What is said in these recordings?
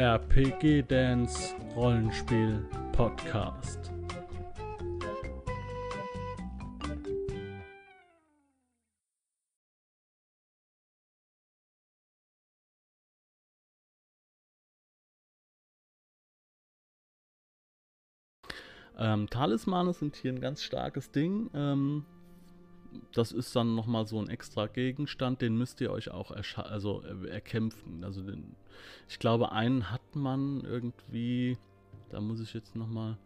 RPG Dance Rollenspiel Podcast. Ähm, Talismane sind hier ein ganz starkes Ding. Ähm, das ist dann nochmal so ein extra Gegenstand, den müsst ihr euch auch also erkämpfen. Also den, ich glaube, einen hat man irgendwie, da muss ich jetzt nochmal,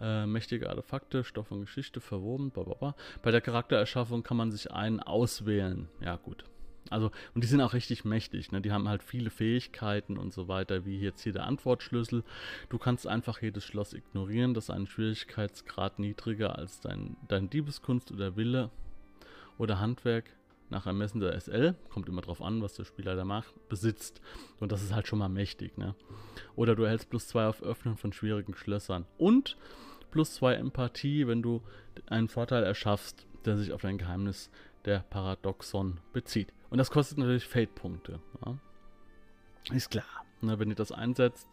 äh, mächtige Artefakte, Stoff und Geschichte verwoben, blablabla. Bei der Charaktererschaffung kann man sich einen auswählen. Ja, gut. Also, und die sind auch richtig mächtig, ne? Die haben halt viele Fähigkeiten und so weiter, wie jetzt hier der Antwortschlüssel. Du kannst einfach jedes Schloss ignorieren, das einen Schwierigkeitsgrad niedriger als dein, dein Diebeskunst oder Wille oder Handwerk nach Ermessen der SL, kommt immer drauf an, was der Spieler da macht, besitzt. Und das ist halt schon mal mächtig, ne? Oder du erhältst plus zwei auf Öffnen von schwierigen Schlössern. Und plus zwei Empathie, wenn du einen Vorteil erschaffst, der sich auf dein Geheimnis der Paradoxon bezieht. Und das kostet natürlich Fate-Punkte. Ja? Ist klar. Ne? Wenn ihr das einsetzt,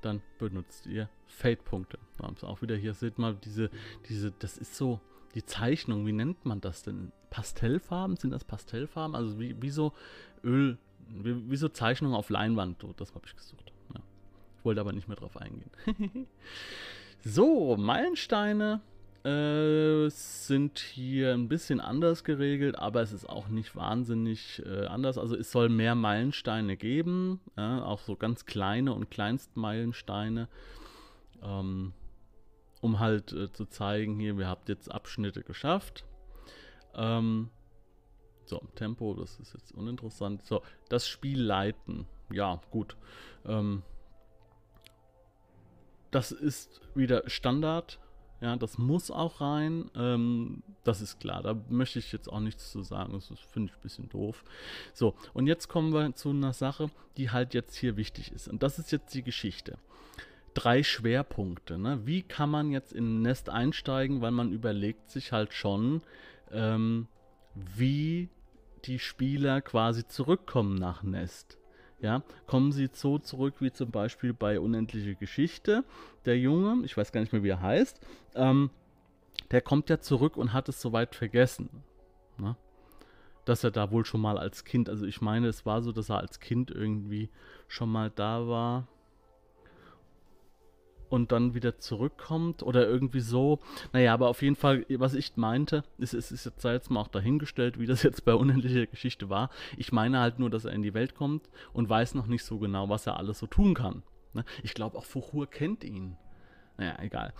dann benutzt ihr Fate-Punkte. Auch wieder hier seht mal diese, diese, das ist so, die Zeichnung, wie nennt man das denn? Pastellfarben? Sind das Pastellfarben? Also wie, wie so Öl, wie, wie so Zeichnungen auf Leinwand. So, das habe ich gesucht. Ja. Ich wollte aber nicht mehr drauf eingehen. so, Meilensteine äh, sind hier ein bisschen anders geregelt, aber es ist auch nicht wahnsinnig äh, anders. Also es soll mehr Meilensteine geben, ja, auch so ganz kleine und Kleinstmeilensteine. Ähm, um halt äh, zu zeigen, hier, wir habt jetzt Abschnitte geschafft. Ähm, so, Tempo, das ist jetzt uninteressant. So, das Spiel leiten. Ja, gut. Ähm, das ist wieder Standard. Ja, das muss auch rein. Ähm, das ist klar. Da möchte ich jetzt auch nichts zu sagen. Das finde ich ein bisschen doof. So, und jetzt kommen wir zu einer Sache, die halt jetzt hier wichtig ist. Und das ist jetzt die Geschichte drei Schwerpunkte. Ne? Wie kann man jetzt in ein Nest einsteigen, weil man überlegt sich halt schon, ähm, wie die Spieler quasi zurückkommen nach Nest. Ja, kommen sie so zurück wie zum Beispiel bei Unendliche Geschichte. Der Junge, ich weiß gar nicht mehr, wie er heißt, ähm, der kommt ja zurück und hat es soweit vergessen. Ne? Dass er da wohl schon mal als Kind, also ich meine, es war so, dass er als Kind irgendwie schon mal da war und dann wieder zurückkommt oder irgendwie so. Naja, aber auf jeden Fall, was ich meinte, ist, es ist jetzt, jetzt mal auch dahingestellt, wie das jetzt bei unendlicher Geschichte war. Ich meine halt nur, dass er in die Welt kommt und weiß noch nicht so genau, was er alles so tun kann. Ne? Ich glaube, auch Fuchur kennt ihn. Naja, egal.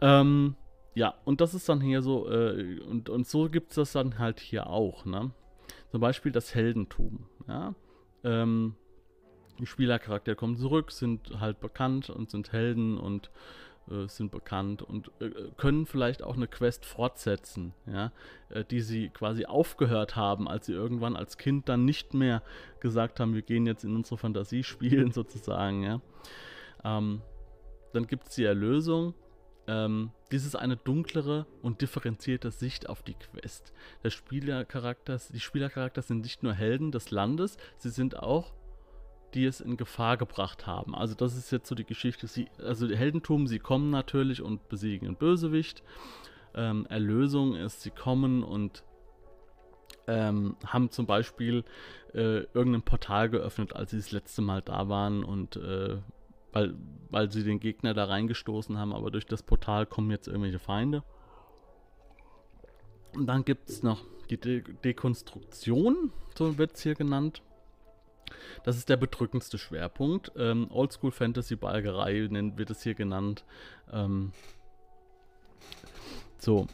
Ähm, ja, und das ist dann hier so, äh, und, und so gibt es das dann halt hier auch. Ne? Zum Beispiel das Heldentum. Ja. Ähm, die Spielercharaktere kommen zurück, sind halt bekannt und sind Helden und äh, sind bekannt und äh, können vielleicht auch eine Quest fortsetzen, ja, äh, die sie quasi aufgehört haben, als sie irgendwann als Kind dann nicht mehr gesagt haben, wir gehen jetzt in unsere Fantasie spielen sozusagen, ja. Ähm, dann gibt es die Erlösung. Ähm, dies ist eine dunklere und differenzierte Sicht auf die Quest. Der Spielercharakter, die Spielercharakter sind nicht nur Helden des Landes, sie sind auch die es in Gefahr gebracht haben. Also das ist jetzt so die Geschichte. Sie, also Heldentum, sie kommen natürlich und besiegen einen Bösewicht. Ähm, Erlösung ist, sie kommen und ähm, haben zum Beispiel äh, irgendein Portal geöffnet, als sie das letzte Mal da waren und äh, weil, weil sie den Gegner da reingestoßen haben, aber durch das Portal kommen jetzt irgendwelche Feinde. Und dann gibt es noch die De Dekonstruktion, so wird es hier genannt. Das ist der bedrückendste Schwerpunkt. Ähm, Oldschool Fantasy Balgerei wird es hier genannt. Ähm, so.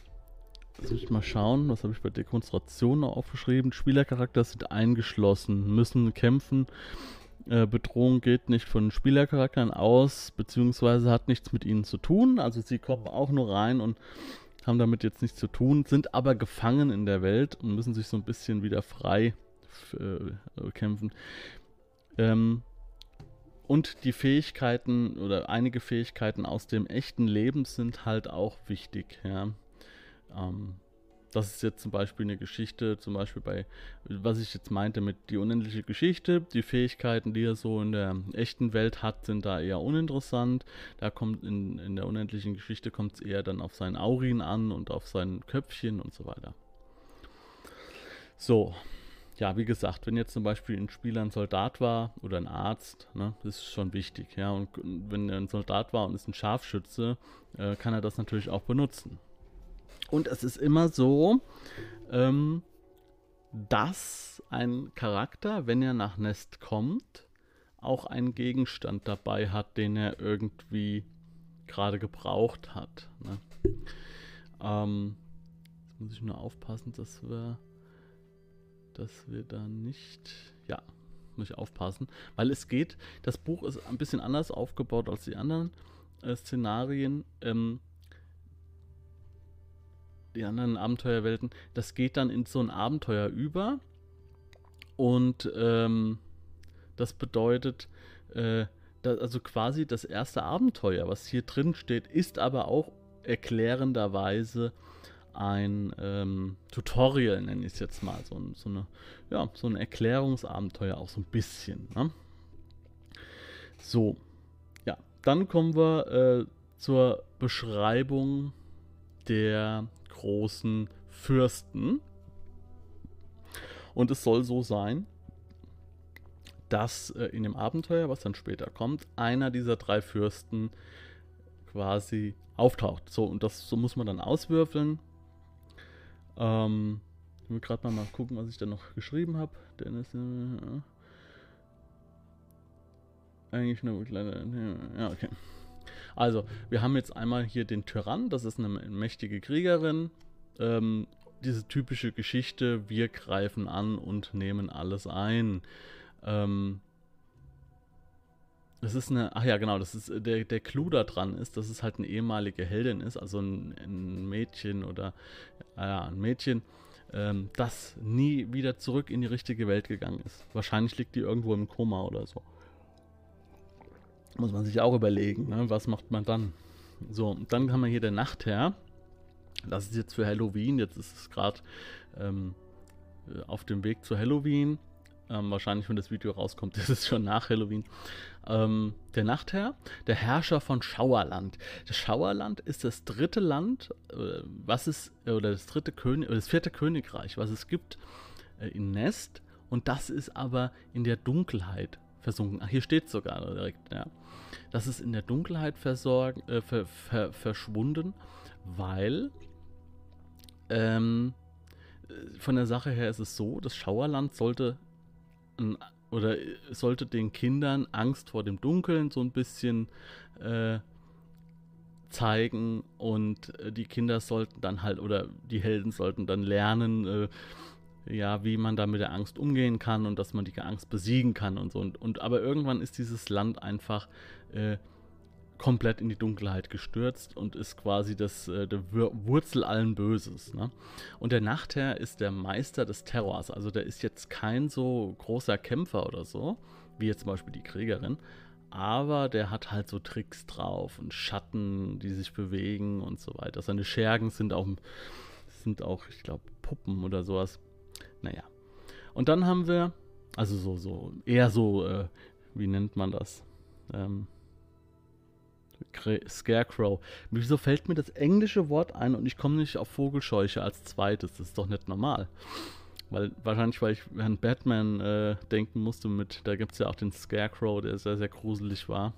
Jetzt muss ich mal schauen, was habe ich bei Dekonstruktion noch aufgeschrieben? Spielercharakter sind eingeschlossen, müssen kämpfen. Äh, Bedrohung geht nicht von Spielercharakteren aus, beziehungsweise hat nichts mit ihnen zu tun. Also sie kommen auch nur rein und haben damit jetzt nichts zu tun, sind aber gefangen in der Welt und müssen sich so ein bisschen wieder frei äh, kämpfen. Ähm, und die Fähigkeiten oder einige Fähigkeiten aus dem echten Leben sind halt auch wichtig. Ja. Ähm, das ist jetzt zum Beispiel eine Geschichte, zum Beispiel bei, was ich jetzt meinte mit die unendliche Geschichte, die Fähigkeiten, die er so in der echten Welt hat, sind da eher uninteressant. Da kommt in, in der unendlichen Geschichte kommt es eher dann auf seinen Aurin an und auf sein Köpfchen und so weiter. So, ja, wie gesagt, wenn jetzt zum Beispiel ein Spieler ein Soldat war oder ein Arzt, ne, das ist schon wichtig, ja. Und wenn er ein Soldat war und ist ein Scharfschütze, äh, kann er das natürlich auch benutzen. Und es ist immer so, ähm, dass ein Charakter, wenn er nach Nest kommt, auch einen Gegenstand dabei hat, den er irgendwie gerade gebraucht hat. Ne? Ähm, jetzt muss ich nur aufpassen, dass wir, dass wir da nicht, ja, muss ich aufpassen, weil es geht, das Buch ist ein bisschen anders aufgebaut als die anderen äh, Szenarien. Ähm, die anderen Abenteuerwelten, das geht dann in so ein Abenteuer über. Und ähm, das bedeutet, äh, dass, also quasi das erste Abenteuer, was hier drin steht, ist aber auch erklärenderweise ein ähm, Tutorial, nenne ich es jetzt mal. So, so, eine, ja, so ein Erklärungsabenteuer auch so ein bisschen. Ne? So, ja, dann kommen wir äh, zur Beschreibung der großen Fürsten. Und es soll so sein, dass äh, in dem Abenteuer, was dann später kommt, einer dieser drei Fürsten quasi auftaucht. So, und das so muss man dann auswürfeln. Ähm, ich will gerade mal, mal gucken, was ich da noch geschrieben habe. Dennis. Äh, eigentlich eine kleine. Ja, okay. Also, wir haben jetzt einmal hier den Tyrann, das ist eine mächtige Kriegerin. Ähm, diese typische Geschichte, wir greifen an und nehmen alles ein. Ähm, das ist eine, ach ja, genau, das ist der, der Clou da dran ist, dass es halt eine ehemalige Heldin ist, also ein, ein Mädchen oder ja, ein Mädchen, ähm, das nie wieder zurück in die richtige Welt gegangen ist. Wahrscheinlich liegt die irgendwo im Koma oder so. Muss man sich auch überlegen, ne? was macht man dann? So, dann haben wir hier der Nachtherr. Das ist jetzt für Halloween. Jetzt ist es gerade ähm, äh, auf dem Weg zu Halloween. Ähm, wahrscheinlich, wenn das Video rauskommt, ist es schon nach Halloween. Ähm, der Nachtherr, der Herrscher von Schauerland. Das Schauerland ist das dritte Land, äh, was es, oder das dritte König, das vierte Königreich, was es gibt äh, in Nest. Und das ist aber in der Dunkelheit versunken. Ach, hier steht sogar direkt, ja. Das ist in der Dunkelheit versorgen, äh, ver, ver, verschwunden, weil ähm, von der Sache her ist es so, das Schauerland sollte oder sollte den Kindern Angst vor dem Dunkeln so ein bisschen äh, zeigen und äh, die Kinder sollten dann halt oder die Helden sollten dann lernen, äh, ja, wie man da mit der Angst umgehen kann und dass man die Angst besiegen kann und so. Und, und aber irgendwann ist dieses Land einfach äh, komplett in die Dunkelheit gestürzt und ist quasi das, äh, der Wurzel allen Böses. Ne? Und der Nachtherr ist der Meister des Terrors. Also der ist jetzt kein so großer Kämpfer oder so, wie jetzt zum Beispiel die Kriegerin. Aber der hat halt so Tricks drauf und Schatten, die sich bewegen und so weiter. Seine Schergen sind auch, sind auch ich glaube, Puppen oder sowas. Naja. Und dann haben wir, also so, so, eher so, äh, wie nennt man das? Ähm, Scarecrow. Wieso fällt mir das englische Wort ein und ich komme nicht auf Vogelscheuche als zweites? Das ist doch nicht normal. Weil, wahrscheinlich, weil ich an Batman äh, denken musste mit, da gibt es ja auch den Scarecrow, der sehr, sehr gruselig war.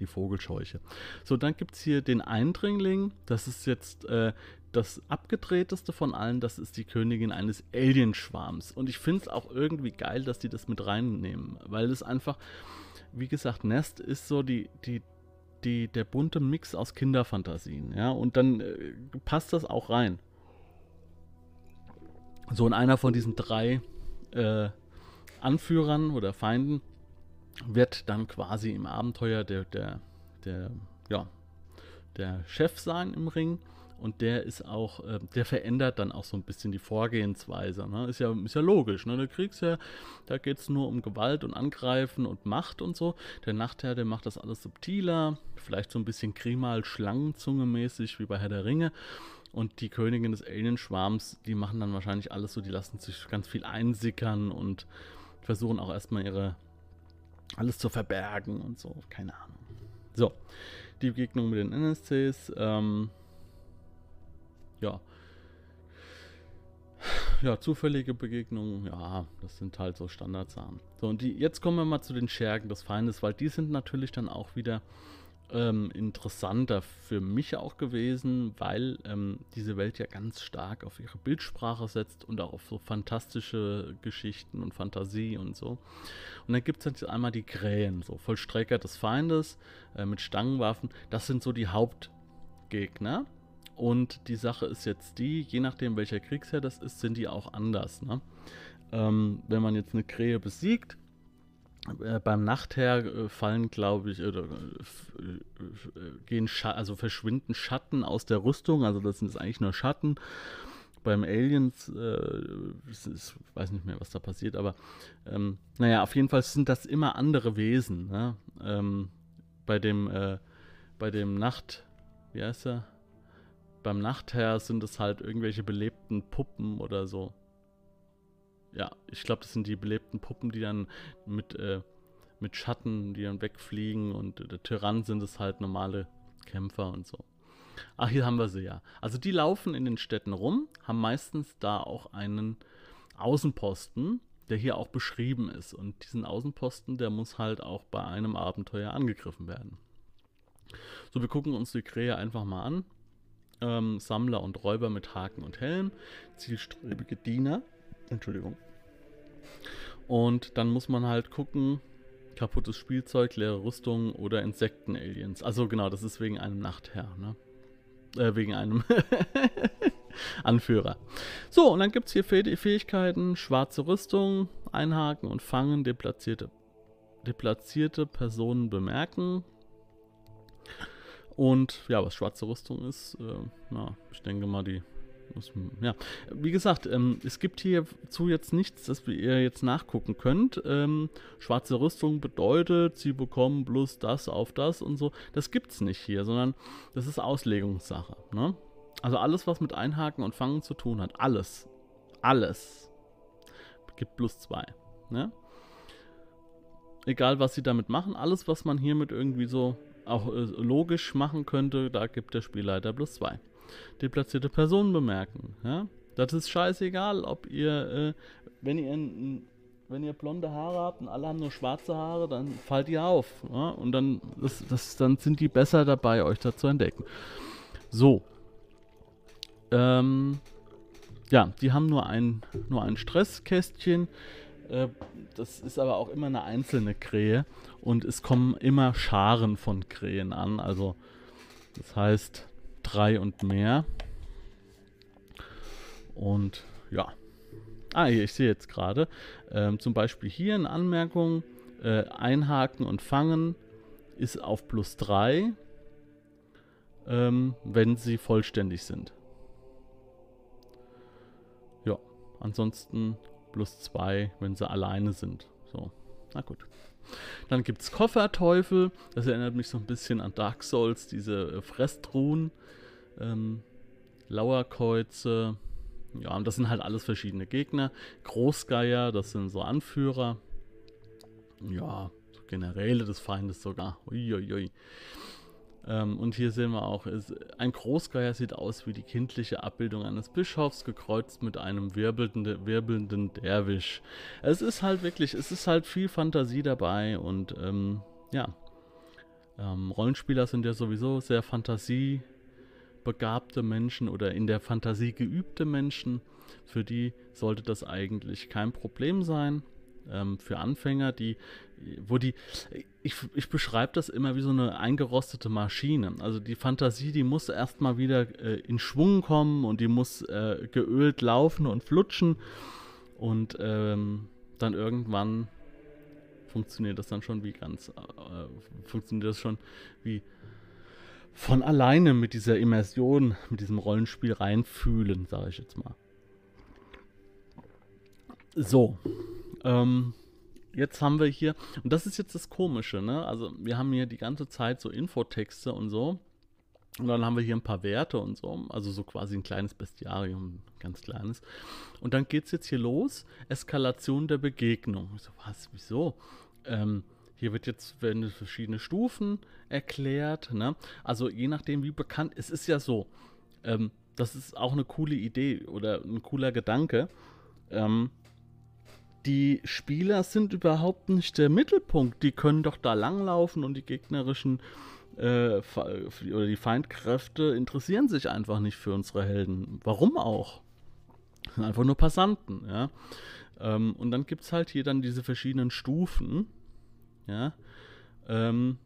Die Vogelscheuche. So, dann gibt es hier den Eindringling. Das ist jetzt äh, das abgedrehteste von allen, das ist die Königin eines Alienschwarms. Und ich finde es auch irgendwie geil, dass die das mit reinnehmen, weil es einfach, wie gesagt, Nest ist so die, die, die, der bunte Mix aus Kinderfantasien, ja, und dann äh, passt das auch rein. So, in einer von diesen drei äh, Anführern oder Feinden wird dann quasi im Abenteuer der, der, der, ja, der Chef sein im Ring und der ist auch, äh, der verändert dann auch so ein bisschen die Vorgehensweise. Ne? Ist, ja, ist ja logisch, ne? Der Kriegsherr, da geht es nur um Gewalt und Angreifen und Macht und so. Der Nachtherr, der macht das alles subtiler, vielleicht so ein bisschen Krimal, Schlangenzunge mäßig, wie bei Herr der Ringe. Und die Königin des Alienschwarms, die machen dann wahrscheinlich alles so, die lassen sich ganz viel einsickern und versuchen auch erstmal ihre alles zu verbergen und so. Keine Ahnung. So, die Begegnung mit den NSCs. Ähm, ja. Ja, zufällige Begegnungen, ja, das sind halt so Standardsachen. So, und die, jetzt kommen wir mal zu den Schergen des Feindes, weil die sind natürlich dann auch wieder ähm, interessanter für mich auch gewesen, weil ähm, diese Welt ja ganz stark auf ihre Bildsprache setzt und auch auf so fantastische Geschichten und Fantasie und so. Und dann gibt es jetzt einmal die Krähen, so Vollstrecker des Feindes äh, mit Stangenwaffen. Das sind so die Hauptgegner. Und die Sache ist jetzt die, je nachdem welcher Kriegsherr das ist, sind die auch anders. Ne? Ähm, wenn man jetzt eine Krähe besiegt, äh, beim Nachtherr äh, fallen, glaube ich, oder äh, gehen also verschwinden Schatten aus der Rüstung, also das sind eigentlich nur Schatten. Beim Aliens, äh, ich weiß nicht mehr, was da passiert, aber ähm, naja, auf jeden Fall sind das immer andere Wesen. Ne? Ähm, bei dem, äh, bei dem Nacht, wie heißt er? Beim Nachtherr sind es halt irgendwelche belebten Puppen oder so ja, ich glaube, das sind die belebten Puppen, die dann mit, äh, mit Schatten, die dann wegfliegen und der Tyrann sind es halt normale Kämpfer und so. Ach, hier haben wir sie ja. Also die laufen in den Städten rum, haben meistens da auch einen Außenposten, der hier auch beschrieben ist. Und diesen Außenposten, der muss halt auch bei einem Abenteuer angegriffen werden. So, wir gucken uns die Krähe einfach mal an. Ähm, Sammler und Räuber mit Haken und Helm, zielstrebige Diener, Entschuldigung. Und dann muss man halt gucken, kaputtes Spielzeug, leere Rüstung oder Insekten-Aliens. Also genau, das ist wegen einem Nachtherr, ne? Äh, wegen einem Anführer. So, und dann gibt es hier Fähigkeiten, schwarze Rüstung, einhaken und fangen, deplatzierte, deplatzierte Personen bemerken. Und ja, was schwarze Rüstung ist, äh, na, ich denke mal, die ja, wie gesagt, ähm, es gibt hierzu jetzt nichts, das ihr jetzt nachgucken könnt. Ähm, schwarze Rüstung bedeutet, sie bekommen bloß das auf das und so. Das gibt's nicht hier, sondern das ist Auslegungssache. Ne? Also alles, was mit Einhaken und Fangen zu tun hat, alles, alles gibt plus zwei. Ne? Egal, was sie damit machen, alles, was man hiermit irgendwie so auch äh, logisch machen könnte, da gibt der Spielleiter plus zwei deplatzierte Personen bemerken. Ja? Das ist scheißegal, ob ihr, äh, wenn ihr in, wenn ihr blonde Haare habt und alle haben nur schwarze Haare, dann fallt ihr auf. Ja? Und dann, das, das, dann sind die besser dabei, euch da zu entdecken. So. Ähm, ja, die haben nur ein, nur ein Stresskästchen. Äh, das ist aber auch immer eine einzelne Krähe. Und es kommen immer Scharen von Krähen an. Also, das heißt, drei und mehr. Und ja. Ah, ich sehe jetzt gerade. Ähm, zum Beispiel hier eine Anmerkung. Äh, einhaken und fangen ist auf plus 3, ähm, wenn sie vollständig sind. Ja, ansonsten plus 2, wenn sie alleine sind. So, na gut. Dann gibt es Kofferteufel. Das erinnert mich so ein bisschen an Dark Souls, diese äh, Fresstruhen. Ähm, Lauerkreuze. Ja, und das sind halt alles verschiedene Gegner. Großgeier, das sind so Anführer. Ja, so Generäle des Feindes sogar. Uiuiui. Ähm, und hier sehen wir auch, ist, ein Großgeier sieht aus wie die kindliche Abbildung eines Bischofs, gekreuzt mit einem wirbelnden, wirbelnden Derwisch. Es ist halt wirklich, es ist halt viel Fantasie dabei und ähm, ja. Ähm, Rollenspieler sind ja sowieso sehr fantasiebegabte Menschen oder in der Fantasie geübte Menschen. Für die sollte das eigentlich kein Problem sein ähm, für Anfänger, die, wo die, ich, ich beschreibe das immer wie so eine eingerostete Maschine. Also die Fantasie, die muss erstmal wieder äh, in Schwung kommen und die muss äh, geölt laufen und flutschen und ähm, dann irgendwann funktioniert das dann schon wie ganz, äh, funktioniert das schon wie von alleine mit dieser Immersion, mit diesem Rollenspiel reinfühlen, sage ich jetzt mal. So, ähm, jetzt haben wir hier, und das ist jetzt das Komische, ne? Also wir haben hier die ganze Zeit so Infotexte und so. Und dann haben wir hier ein paar Werte und so, also so quasi ein kleines Bestiarium, ganz kleines. Und dann geht es jetzt hier los, Eskalation der Begegnung. Ich so, was, wieso? Ähm, hier wird jetzt werden verschiedene Stufen erklärt. Ne? Also je nachdem, wie bekannt, es ist ja so, ähm, das ist auch eine coole Idee oder ein cooler Gedanke. Ähm, die Spieler sind überhaupt nicht der Mittelpunkt. Die können doch da langlaufen und die gegnerischen äh, oder die Feindkräfte interessieren sich einfach nicht für unsere Helden. Warum auch? Das sind einfach nur Passanten, ja. Ähm, und dann gibt es halt hier dann diese verschiedenen Stufen, ja. Ähm,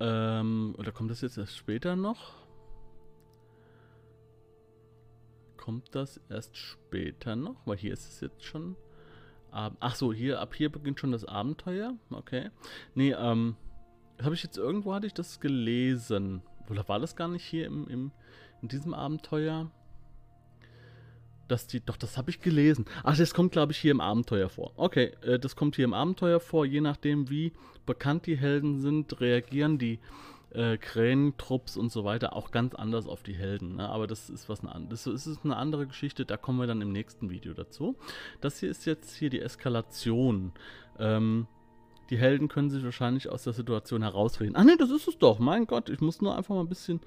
ähm, oder kommt das jetzt erst später noch? Kommt das erst später noch? Weil hier ist es jetzt schon. Ach so, hier, ab hier beginnt schon das Abenteuer. Okay. Nee, ähm, habe ich jetzt irgendwo hatte ich das gelesen. Oder war das gar nicht hier im, im in diesem Abenteuer? Dass die, doch, das habe ich gelesen. Ach, das kommt, glaube ich, hier im Abenteuer vor. Okay, äh, das kommt hier im Abenteuer vor. Je nachdem, wie bekannt die Helden sind, reagieren die äh, Krähentrupps und so weiter auch ganz anders auf die Helden. Ne? Aber das ist was eine, das ist eine andere Geschichte, da kommen wir dann im nächsten Video dazu. Das hier ist jetzt hier die Eskalation. Ähm, die Helden können sich wahrscheinlich aus der Situation herausreden. Ach nee, das ist es doch. Mein Gott, ich muss nur einfach mal ein bisschen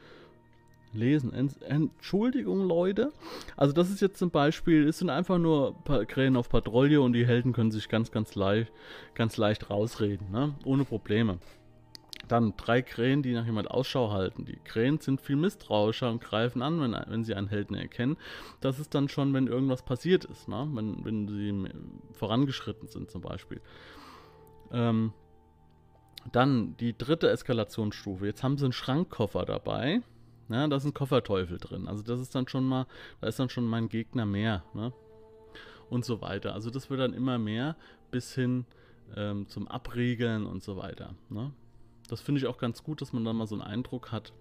lesen. Entschuldigung, Leute. Also das ist jetzt zum Beispiel, es sind einfach nur Krähen auf Patrouille und die Helden können sich ganz, ganz leicht, ganz leicht rausreden, ne? ohne Probleme. Dann drei Krähen, die nach jemand Ausschau halten. Die Krähen sind viel misstrauischer und greifen an, wenn, wenn sie einen Helden erkennen. Das ist dann schon, wenn irgendwas passiert ist, ne? wenn, wenn sie vorangeschritten sind zum Beispiel. Ähm, dann die dritte Eskalationsstufe. Jetzt haben sie einen Schrankkoffer dabei. Ja, da ist ein Kofferteufel drin. Also das ist dann schon mal, da ist dann schon mein Gegner mehr. Ne? Und so weiter. Also das wird dann immer mehr bis hin ähm, zum Abriegeln und so weiter. Ne? Das finde ich auch ganz gut, dass man dann mal so einen Eindruck hat,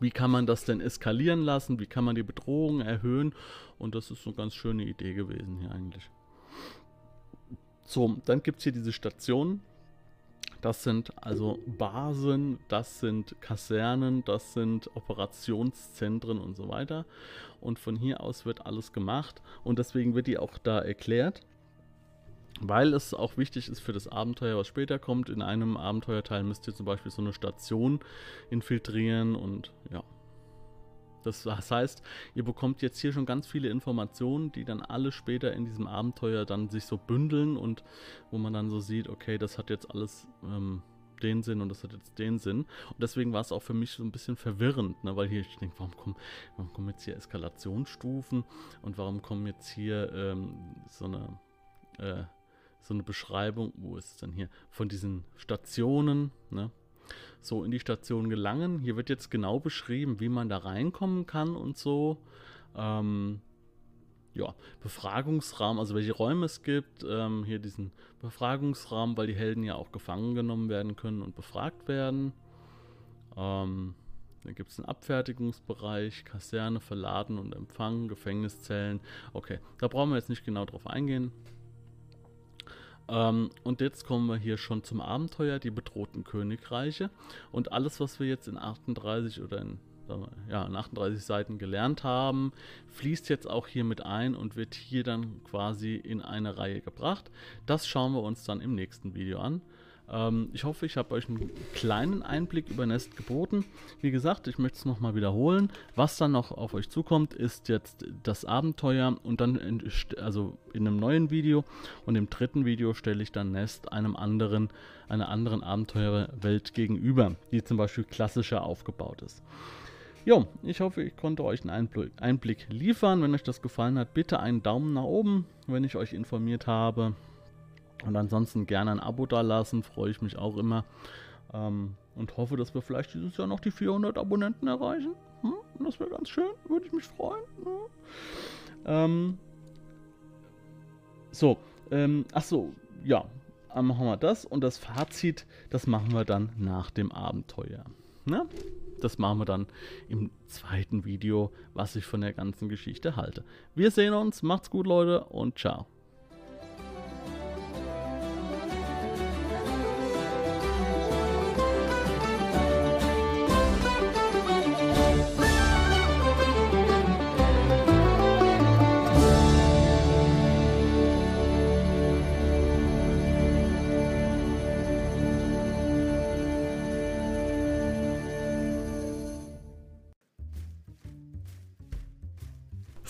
wie kann man das denn eskalieren lassen, wie kann man die Bedrohung erhöhen. Und das ist so eine ganz schöne Idee gewesen hier eigentlich. So, dann gibt es hier diese Stationen. Das sind also Basen, das sind Kasernen, das sind Operationszentren und so weiter. Und von hier aus wird alles gemacht. Und deswegen wird die auch da erklärt weil es auch wichtig ist für das Abenteuer, was später kommt. In einem Abenteuerteil müsst ihr zum Beispiel so eine Station infiltrieren und ja. Das heißt, ihr bekommt jetzt hier schon ganz viele Informationen, die dann alle später in diesem Abenteuer dann sich so bündeln und wo man dann so sieht, okay, das hat jetzt alles ähm, den Sinn und das hat jetzt den Sinn. Und deswegen war es auch für mich so ein bisschen verwirrend, ne? weil hier ich denke, warum kommen, warum kommen jetzt hier Eskalationsstufen und warum kommen jetzt hier ähm, so eine äh, so eine Beschreibung, wo ist es denn hier, von diesen Stationen, ne? so in die Station gelangen. Hier wird jetzt genau beschrieben, wie man da reinkommen kann und so. Ähm, ja, Befragungsraum, also welche Räume es gibt. Ähm, hier diesen Befragungsraum, weil die Helden ja auch gefangen genommen werden können und befragt werden. Ähm, dann gibt es einen Abfertigungsbereich, Kaserne, Verladen und Empfang, Gefängniszellen. Okay, da brauchen wir jetzt nicht genau drauf eingehen. Ähm, und jetzt kommen wir hier schon zum Abenteuer, die bedrohten Königreiche. Und alles, was wir jetzt in 38 oder in, ja, in 38 Seiten gelernt haben, fließt jetzt auch hier mit ein und wird hier dann quasi in eine Reihe gebracht. Das schauen wir uns dann im nächsten Video an. Ähm, ich hoffe, ich habe euch einen kleinen Einblick über Nest geboten. Wie gesagt, ich möchte es nochmal wiederholen. Was dann noch auf euch zukommt, ist jetzt das Abenteuer und dann in, also in einem neuen Video und im dritten Video stelle ich dann Nest einem anderen, einer anderen Abenteuerwelt gegenüber, die zum Beispiel klassischer aufgebaut ist. Jo, ich hoffe, ich konnte euch einen Einblick liefern. Wenn euch das gefallen hat, bitte einen Daumen nach oben, wenn ich euch informiert habe. Und ansonsten gerne ein Abo da lassen, freue ich mich auch immer. Ähm, und hoffe, dass wir vielleicht dieses Jahr noch die 400 Abonnenten erreichen. Hm? Das wäre ganz schön, würde ich mich freuen. Hm? Ähm, so, ähm, ach so, ja, machen wir das und das Fazit, das machen wir dann nach dem Abenteuer. Ne? Das machen wir dann im zweiten Video, was ich von der ganzen Geschichte halte. Wir sehen uns, macht's gut, Leute, und ciao.